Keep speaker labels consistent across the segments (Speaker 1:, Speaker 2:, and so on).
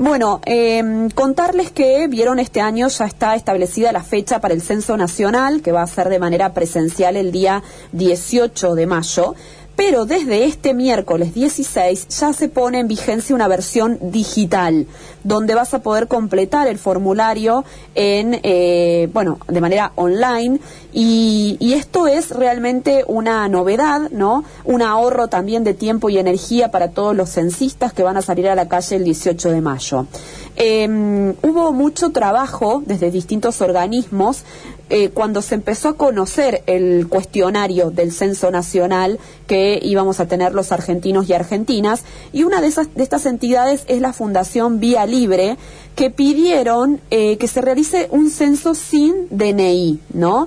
Speaker 1: Bueno, em, contarles que vieron este año ya está establecida la fecha para el censo nacional, que va a ser de manera presencial el día 18 de mayo pero desde este miércoles 16 ya se pone en vigencia una versión digital, donde vas a poder completar el formulario en, eh, bueno, de manera online y, y, esto es realmente una novedad, ¿no? Un ahorro también de tiempo y energía para todos los censistas que van a salir a la calle el 18 de mayo. Eh, hubo mucho trabajo desde distintos organismos eh, cuando se empezó a conocer el cuestionario del censo nacional que íbamos a tener los argentinos y argentinas, y una de, esas, de estas entidades es la Fundación Vía Libre, que pidieron eh, que se realice un censo sin DNI, ¿no?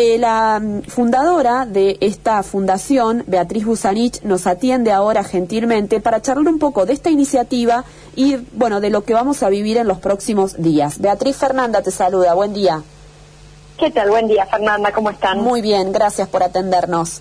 Speaker 1: Eh, la mm, fundadora de esta fundación, Beatriz Busanich, nos atiende ahora gentilmente para charlar un poco de esta iniciativa y, bueno, de lo que vamos a vivir en los próximos días. Beatriz Fernanda te saluda, buen día.
Speaker 2: ¿Qué tal? Buen día, Fernanda, ¿cómo están?
Speaker 1: Muy bien, gracias por atendernos.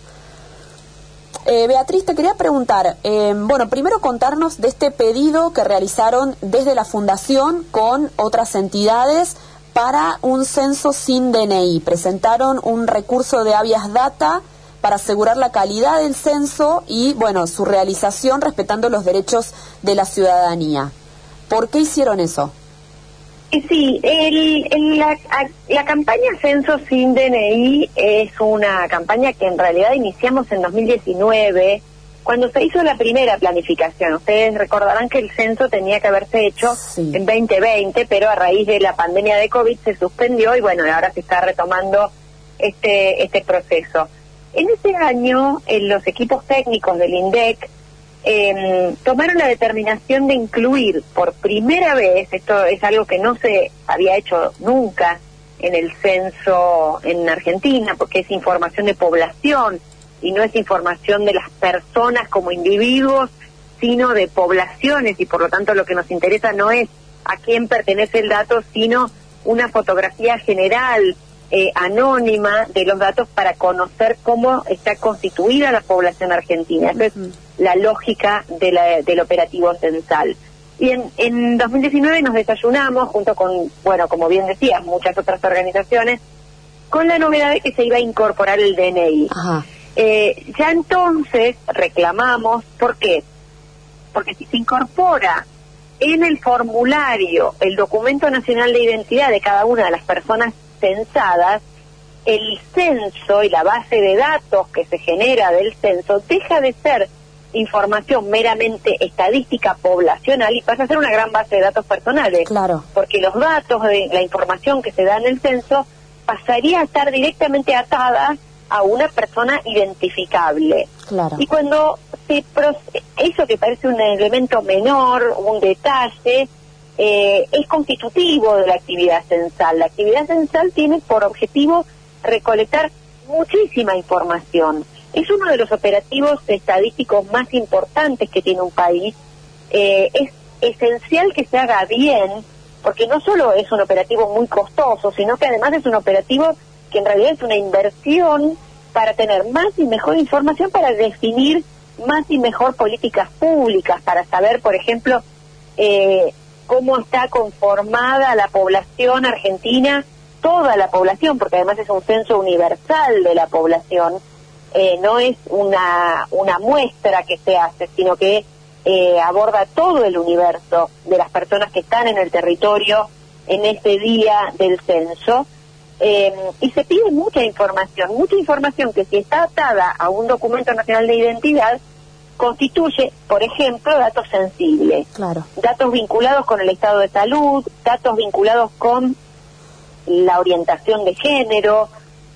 Speaker 1: Eh, Beatriz, te quería preguntar, eh, bueno, primero contarnos de este pedido que realizaron desde la Fundación con otras entidades para un censo sin DNI. Presentaron un recurso de habeas data para asegurar la calidad del censo y, bueno, su realización respetando los derechos de la ciudadanía. ¿Por qué hicieron eso?
Speaker 2: Sí, el, la, la, campaña Censo sin DNI es una campaña que en realidad iniciamos en 2019, cuando se hizo la primera planificación. Ustedes recordarán que el censo tenía que haberse hecho en 2020, pero a raíz de la pandemia de COVID se suspendió y bueno, ahora se está retomando este, este proceso. En ese año, en los equipos técnicos del INDEC eh, tomaron la determinación de incluir por primera vez, esto es algo que no se había hecho nunca en el censo en Argentina, porque es información de población y no es información de las personas como individuos, sino de poblaciones y por lo tanto lo que nos interesa no es a quién pertenece el dato, sino una fotografía general eh, anónima de los datos para conocer cómo está constituida la población argentina. Esa es la lógica de la, del operativo censal. Y en, en 2019 nos desayunamos, junto con, bueno, como bien decías, muchas otras organizaciones, con la novedad de que se iba a incorporar el DNI. Eh, ya entonces reclamamos, ¿por qué? Porque si se incorpora en el formulario el documento nacional de identidad de cada una de las personas censadas, el censo y la base de datos que se genera del censo deja de ser información meramente estadística poblacional y pasa a ser una gran base de datos personales.
Speaker 1: Claro.
Speaker 2: Porque los datos de la información que se da en el censo pasaría a estar directamente atada a una persona identificable.
Speaker 1: Claro.
Speaker 2: Y cuando se eso que parece un elemento menor, un detalle, eh, es constitutivo de la actividad censal. La actividad censal tiene por objetivo recolectar muchísima información. Es uno de los operativos estadísticos más importantes que tiene un país. Eh, es esencial que se haga bien, porque no solo es un operativo muy costoso, sino que además es un operativo que en realidad es una inversión para tener más y mejor información para definir más y mejor políticas públicas, para saber, por ejemplo, eh, cómo está conformada la población argentina, toda la población, porque además es un censo universal de la población, eh, no es una, una muestra que se hace, sino que eh, aborda todo el universo de las personas que están en el territorio en ese día del censo. Eh, y se pide mucha información, mucha información que si está atada a un documento nacional de identidad, constituye, por ejemplo, datos sensibles.
Speaker 1: Claro.
Speaker 2: Datos vinculados con el estado de salud, datos vinculados con la orientación de género,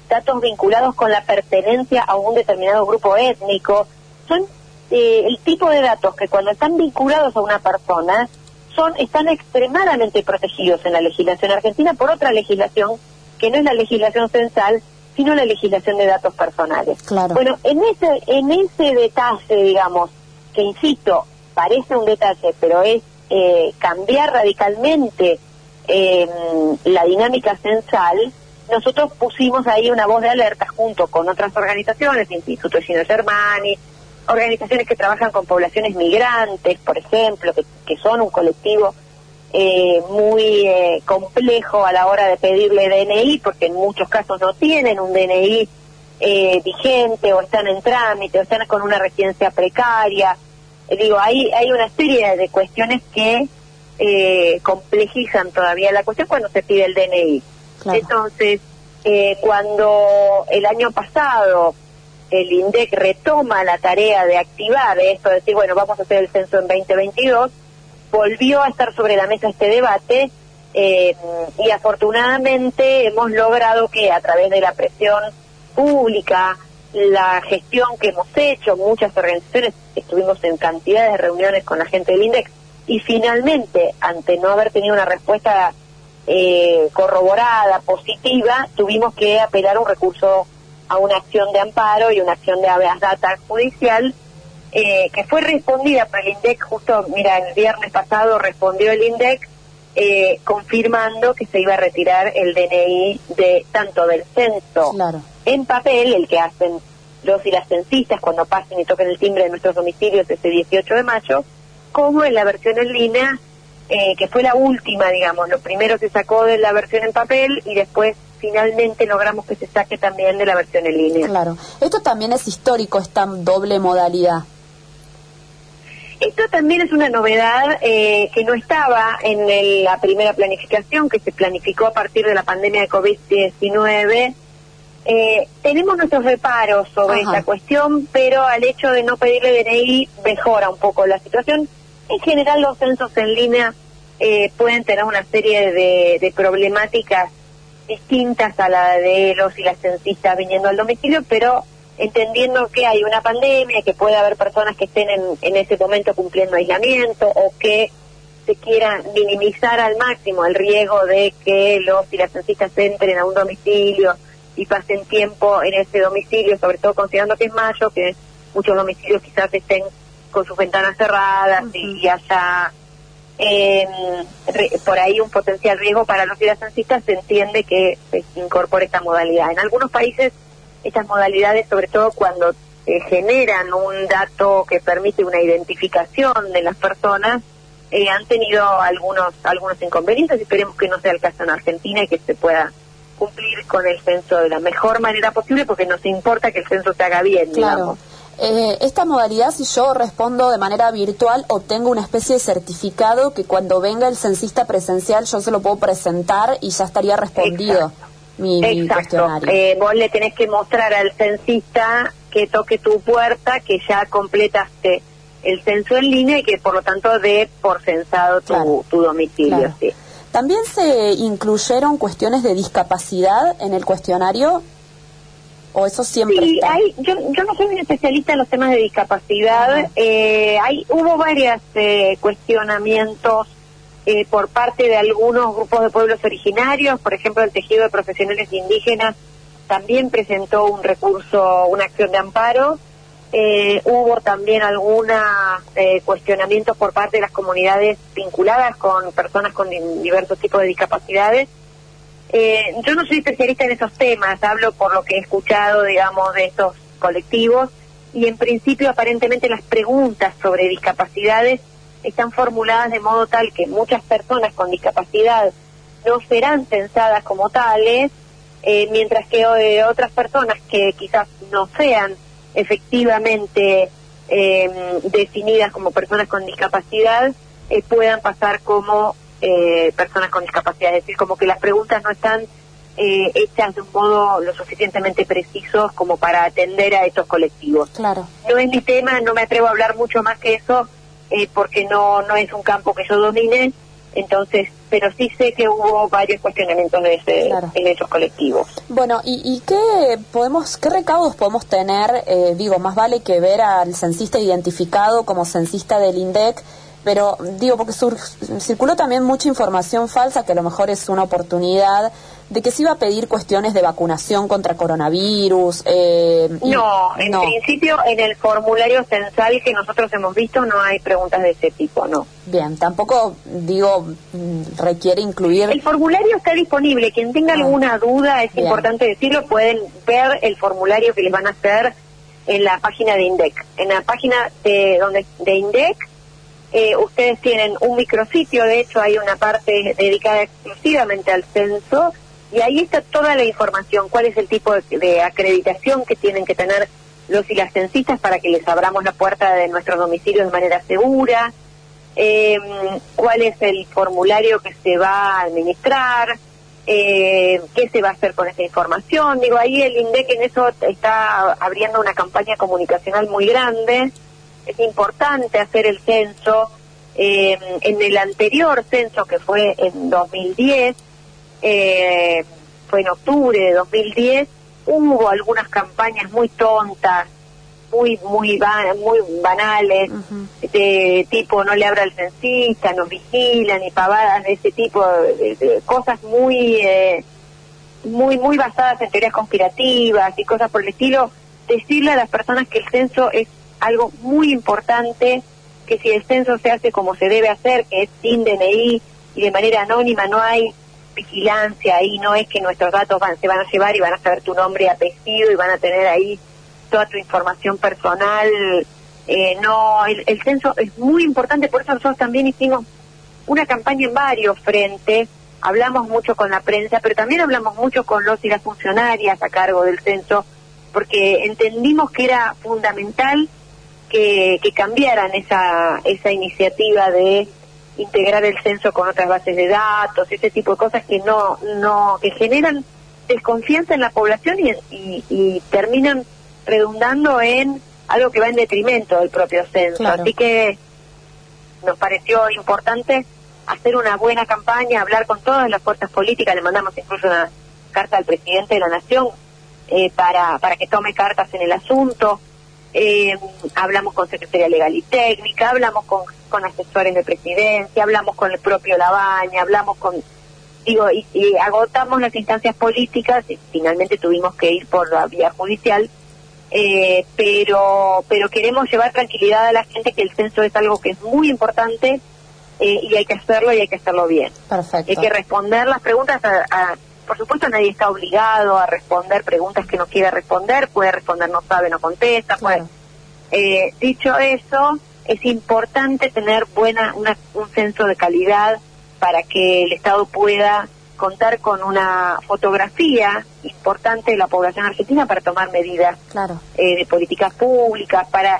Speaker 2: datos vinculados con la pertenencia a un determinado grupo étnico. Son eh, el tipo de datos que cuando están vinculados a una persona son están extremadamente protegidos en la legislación argentina por otra legislación que no es la legislación censal, sino la legislación de datos personales.
Speaker 1: Claro.
Speaker 2: Bueno, en ese, en ese detalle, digamos, que insisto, parece un detalle, pero es eh, cambiar radicalmente eh, la dinámica censal, nosotros pusimos ahí una voz de alerta junto con otras organizaciones, Instituto Gino Germani, organizaciones que trabajan con poblaciones migrantes, por ejemplo, que, que son un colectivo eh, muy eh, complejo a la hora de pedirle DNI, porque en muchos casos no tienen un DNI eh, vigente o están en trámite o están con una residencia precaria. digo, hay, hay una serie de cuestiones que complejizan todavía la cuestión cuando se pide el DNI. Entonces, cuando el año pasado el INDEC retoma la tarea de activar esto, de decir, bueno, vamos a hacer el censo en 2022, volvió a estar sobre la mesa este debate eh, y afortunadamente hemos logrado que a través de la presión pública, la gestión que hemos hecho, muchas organizaciones, estuvimos en cantidades de reuniones con la gente del INDEX y finalmente, ante no haber tenido una respuesta eh, corroborada, positiva, tuvimos que apelar un recurso a una acción de amparo y una acción de habeas data judicial eh, que fue respondida por el INDEC, justo, mira, el viernes pasado respondió el INDEC eh, confirmando que se iba a retirar el DNI de tanto del censo en papel, el que hacen los y las censistas cuando pasen y toquen el timbre de nuestros domicilios ese 18 de mayo, como en la versión en línea, eh, que fue la última, digamos, lo primero se sacó de la versión en papel y después finalmente logramos que se saque también de la versión en línea.
Speaker 1: Claro, esto también es histórico, esta doble modalidad.
Speaker 2: Esto también es una novedad eh, que no estaba en la primera planificación, que se planificó a partir de la pandemia de COVID-19. Eh, tenemos nuestros reparos sobre esta cuestión, pero al hecho de no pedirle DNI mejora un poco la situación. En general los censos en línea eh, pueden tener una serie de, de, problemáticas distintas a la de los y las censistas viniendo al domicilio, pero entendiendo que hay una pandemia, que puede haber personas que estén en, en ese momento cumpliendo aislamiento o que se quiera minimizar al máximo el riesgo de que los censistas entren a un domicilio y pasen tiempo en ese domicilio, sobre todo considerando que es mayo, que muchos domicilios quizás estén con sus ventanas cerradas y haya eh, por ahí un potencial riesgo para los censistas, se entiende que se incorpore esta modalidad. En algunos países estas modalidades, sobre todo cuando eh, generan un dato que permite una identificación de las personas, eh, han tenido algunos algunos inconvenientes. Esperemos que no sea el caso en Argentina y que se pueda cumplir con el censo de la mejor manera posible, porque nos importa que el censo se haga bien,
Speaker 1: claro. Eh, esta modalidad, si yo respondo de manera virtual, obtengo una especie de certificado que cuando venga el censista presencial yo se lo puedo presentar y ya estaría respondido.
Speaker 2: Exacto. Eh, vos le tenés que mostrar al censista que toque tu puerta, que ya completaste el censo en línea y que por lo tanto dé por censado tu, domicilio.
Speaker 1: ¿También se incluyeron cuestiones de discapacidad en el cuestionario? ¿O eso siempre
Speaker 2: sí, Hay, yo, yo no soy un especialista en los temas de discapacidad. Eh, hay, hubo varios eh, cuestionamientos eh, por parte de algunos grupos de pueblos originarios, por ejemplo el tejido de profesionales indígenas también presentó un recurso, una acción de amparo. Eh, hubo también algunos eh, cuestionamientos por parte de las comunidades vinculadas con personas con diversos tipos de discapacidades. yo no soy especialista en esos temas, hablo por lo que he escuchado, digamos, de estos colectivos y en principio aparentemente las preguntas sobre discapacidades están formuladas de modo tal que muchas personas con discapacidad no serán censadas como tales, eh, mientras que eh, otras personas que quizás no sean efectivamente em, definidas como personas con discapacidad eh, puedan pasar como personas con discapacidad. Es decir, como que las preguntas no están hechas de un modo lo suficientemente precisos como para atender a estos colectivos.
Speaker 1: Claro.
Speaker 2: No es mi tema, no me atrevo a hablar mucho más que eso, eh, porque no, no es un campo que yo domine, entonces, pero sí sé que hubo varios cuestionamientos de ese, en esos colectivos.
Speaker 1: Bueno, ¿y, y qué podemos, qué recaudos podemos tener? Eh, digo, más vale que ver al censista identificado como censista del INDEC pero digo, porque circuló también mucha información falsa, que a lo mejor es una oportunidad, de que se iba a pedir cuestiones de vacunación contra coronavirus.
Speaker 2: Eh, no, en principio en el formulario censal que nosotros hemos visto no hay preguntas de ese tipo, no.
Speaker 1: Bien, tampoco, digo, requiere incluir...
Speaker 2: El formulario está disponible, quien tenga ah. alguna duda, es importante decirlo, pueden ver el formulario que les van a hacer en la página de INDEC. En la página de, donde, de INDEC Eh, ustedes tienen un micrositio, de hecho hay una parte dedicada exclusivamente al censo y ahí está toda la información, cuál es el tipo de, acreditación que tienen que tener los y las censistas para que les abramos la puerta de nuestro domicilio de manera segura, eh, cuál es el formulario que se va a administrar, eh, qué se va a hacer con esa información. Digo, ahí el INDEC en eso está abriendo una campaña comunicacional muy grande. Es importante hacer el censo. Eh, en el anterior censo, que fue en 2010, eh, fue en octubre de 2010, hubo algunas campañas muy tontas, muy muy muy banales de tipo no le abra el censista nos vigilan y pavadas de ese tipo de, cosas muy eh, muy muy basadas en teorías conspirativas y cosas por el estilo. Decirle a las personas que el censo es algo muy importante que si el censo se hace como se debe hacer que es sin DNI y de manera anónima no hay vigilancia ahí no es que nuestros datos van, se van a llevar y van a saber tu nombre y apellido y van a tener ahí toda tu información personal. Eh, no, el, censo es muy importante, por eso nosotros también hicimos una campaña en varios frentes, hablamos mucho con la prensa, pero también hablamos mucho con los y las funcionarias a cargo del censo, porque entendimos que era fundamental que, que cambiaran esa, esa iniciativa de integrar el censo con otras bases de datos, ese tipo de cosas que no, no, que generan desconfianza en la población y, y terminan redundando en algo que va en detrimento del propio censo. Así que nos pareció importante hacer una buena campaña, hablar con todas las fuerzas políticas, le mandamos incluso una carta al presidente de la Nación eh, para, para que tome cartas en el asunto. Eh, hablamos con Secretaría Legal y Técnica, hablamos con, con asesores de presidencia, hablamos con el propio Labaña, hablamos con digo, y, y, agotamos las instancias políticas y finalmente tuvimos que ir por la vía judicial eh, pero, pero queremos llevar tranquilidad a la gente que el censo es algo que es muy importante eh, y hay que hacerlo y hay que hacerlo bien.
Speaker 1: Perfecto.
Speaker 2: Hay que responder las preguntas a, por supuesto nadie está obligado a responder preguntas que no quiere responder, puede responder no sabe, no contesta, eh, dicho eso, es importante tener buena una, un censo de calidad para que el Estado pueda contar con una fotografía importante de la población argentina para tomar medidas eh, de políticas públicas, para,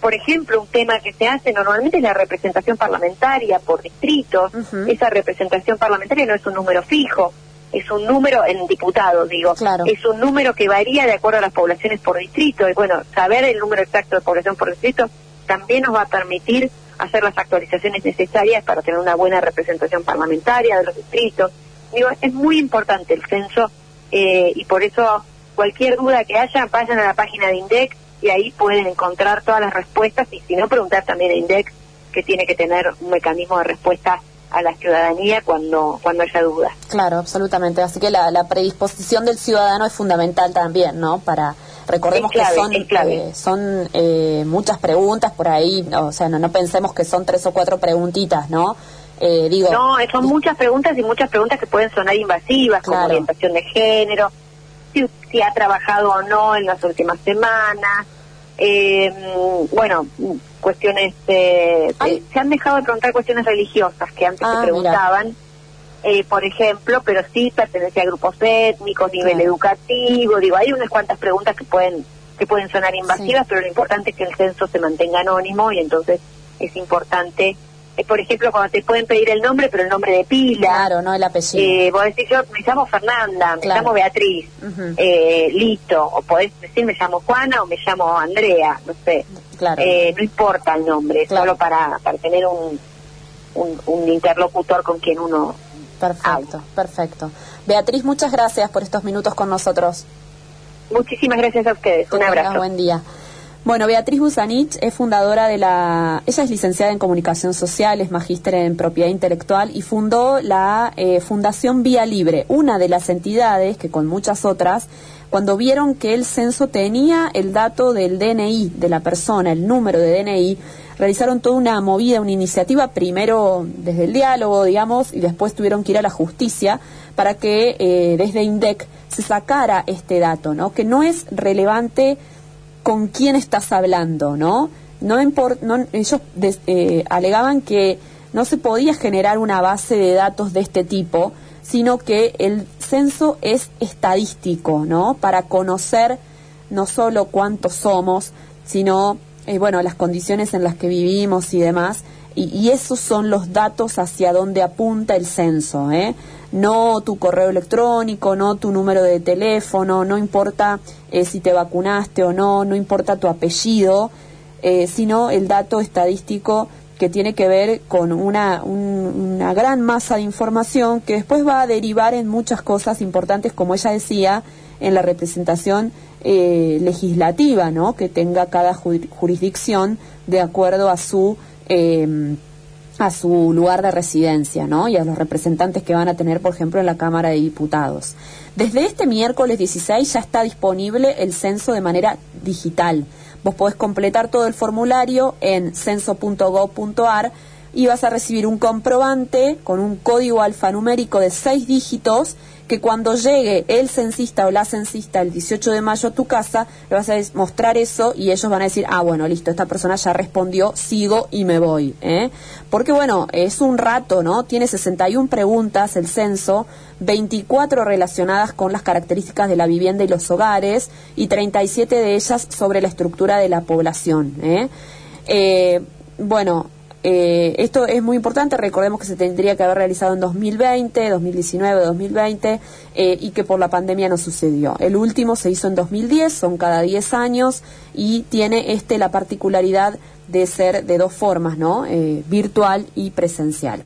Speaker 2: por ejemplo, un tema que se hace normalmente es la representación parlamentaria por distritos. Esa representación parlamentaria no es un número fijo, es un número en diputados, digo, es un número que varía de acuerdo a las poblaciones por distrito. Y bueno, saber el número exacto de población por distrito también nos va a permitir hacer las actualizaciones necesarias para tener una buena representación parlamentaria de los distritos. Digo, es muy importante el censo eh, y por eso cualquier duda que haya, vayan a la página de INDEC y ahí pueden encontrar todas las respuestas. Y si no, preguntar también a INDEC que tiene que tener un mecanismo de respuesta a la ciudadanía cuando cuando haya dudas.
Speaker 1: Claro, absolutamente. Así que la, predisposición del ciudadano es fundamental también, ¿no? Para recordemos que son eh, son eh, muchas preguntas por ahí, o sea, no no pensemos que son tres o cuatro preguntitas, ¿no?
Speaker 2: Eh, digo, no, son muchas preguntas y muchas preguntas que pueden sonar invasivas, como orientación de género, si, si, ha trabajado o no en las últimas semanas, eh, bueno, cuestiones, se han dejado de preguntar cuestiones religiosas que antes se ah, preguntaban, eh, por ejemplo, pero sí pertenece a grupos étnicos, nivel educativo, digo, hay unas cuantas preguntas que pueden que pueden sonar invasivas, pero lo importante es que el censo se mantenga anónimo y entonces es importante eh, por ejemplo, cuando te pueden pedir el nombre, pero el nombre de pila.
Speaker 1: Claro, no el apellido.
Speaker 2: Eh, vos decís, yo me llamo Fernanda, me llamo Beatriz, eh, listo. O podés decir, me llamo Juana o me llamo Andrea, no sé. Claro. Eh, no importa el nombre, solo para, para tener un, un, interlocutor con quien uno.
Speaker 1: Perfecto, perfecto. Beatriz, muchas gracias por estos minutos con nosotros.
Speaker 2: Muchísimas gracias a ustedes. un abrazo.
Speaker 1: Buen día. Bueno, Beatriz Busanich es fundadora de la... Ella es licenciada en Comunicación Social, es magíster en Propiedad Intelectual y fundó la eh, Fundación Vía Libre, una de las entidades que con muchas otras, cuando vieron que el censo tenía el dato del DNI de la persona, el número de DNI, realizaron toda una movida, una iniciativa, primero desde el diálogo, digamos, y después tuvieron que ir a la justicia para que eh, desde INDEC se sacara este dato, ¿no? Que no es relevante con quién estás hablando, ¿no? no, no ellos eh, alegaban que no se podía generar una base de datos de este tipo, sino que el censo es estadístico, ¿no? Para conocer no solo cuántos somos, sino, eh, bueno, las condiciones en las que vivimos y demás. Y, esos son los datos hacia donde apunta el censo, ¿eh? No tu correo electrónico, no tu número de teléfono, no importa eh, si te vacunaste o no, no importa tu apellido, eh, sino el dato estadístico que tiene que ver con una, una gran masa de información que después va a derivar en muchas cosas importantes, como ella decía, en la representación eh, legislativa, ¿no? Que tenga cada jurisdicción de acuerdo a su em, a su lugar de residencia, ¿no? Y a los representantes que van a tener, por ejemplo, en la Cámara de Diputados. Desde este miércoles 16 ya está disponible el censo de manera digital. Vos podés completar todo el formulario en censo.gov.ar y vas a recibir un comprobante con un código alfanumérico de seis dígitos que cuando llegue el censista o la censista el 18 de mayo a tu casa, le vas a mostrar eso y ellos van a decir, ah, bueno, listo, esta persona ya respondió, sigo y me voy. ¿eh? Porque bueno, es un rato, ¿no? Tiene 61 preguntas el censo, 24 relacionadas con las características de la vivienda y los hogares y 37 de ellas sobre la estructura de la población. ¿eh? Eh, bueno, eh, esto es muy importante, recordemos que se tendría que haber realizado en 2020, 2019, 2020 y que por la pandemia no sucedió. El último se hizo en 2010, son cada 10 años y tiene este la particularidad de ser de dos formas, ¿no? Eh, virtual y presencial.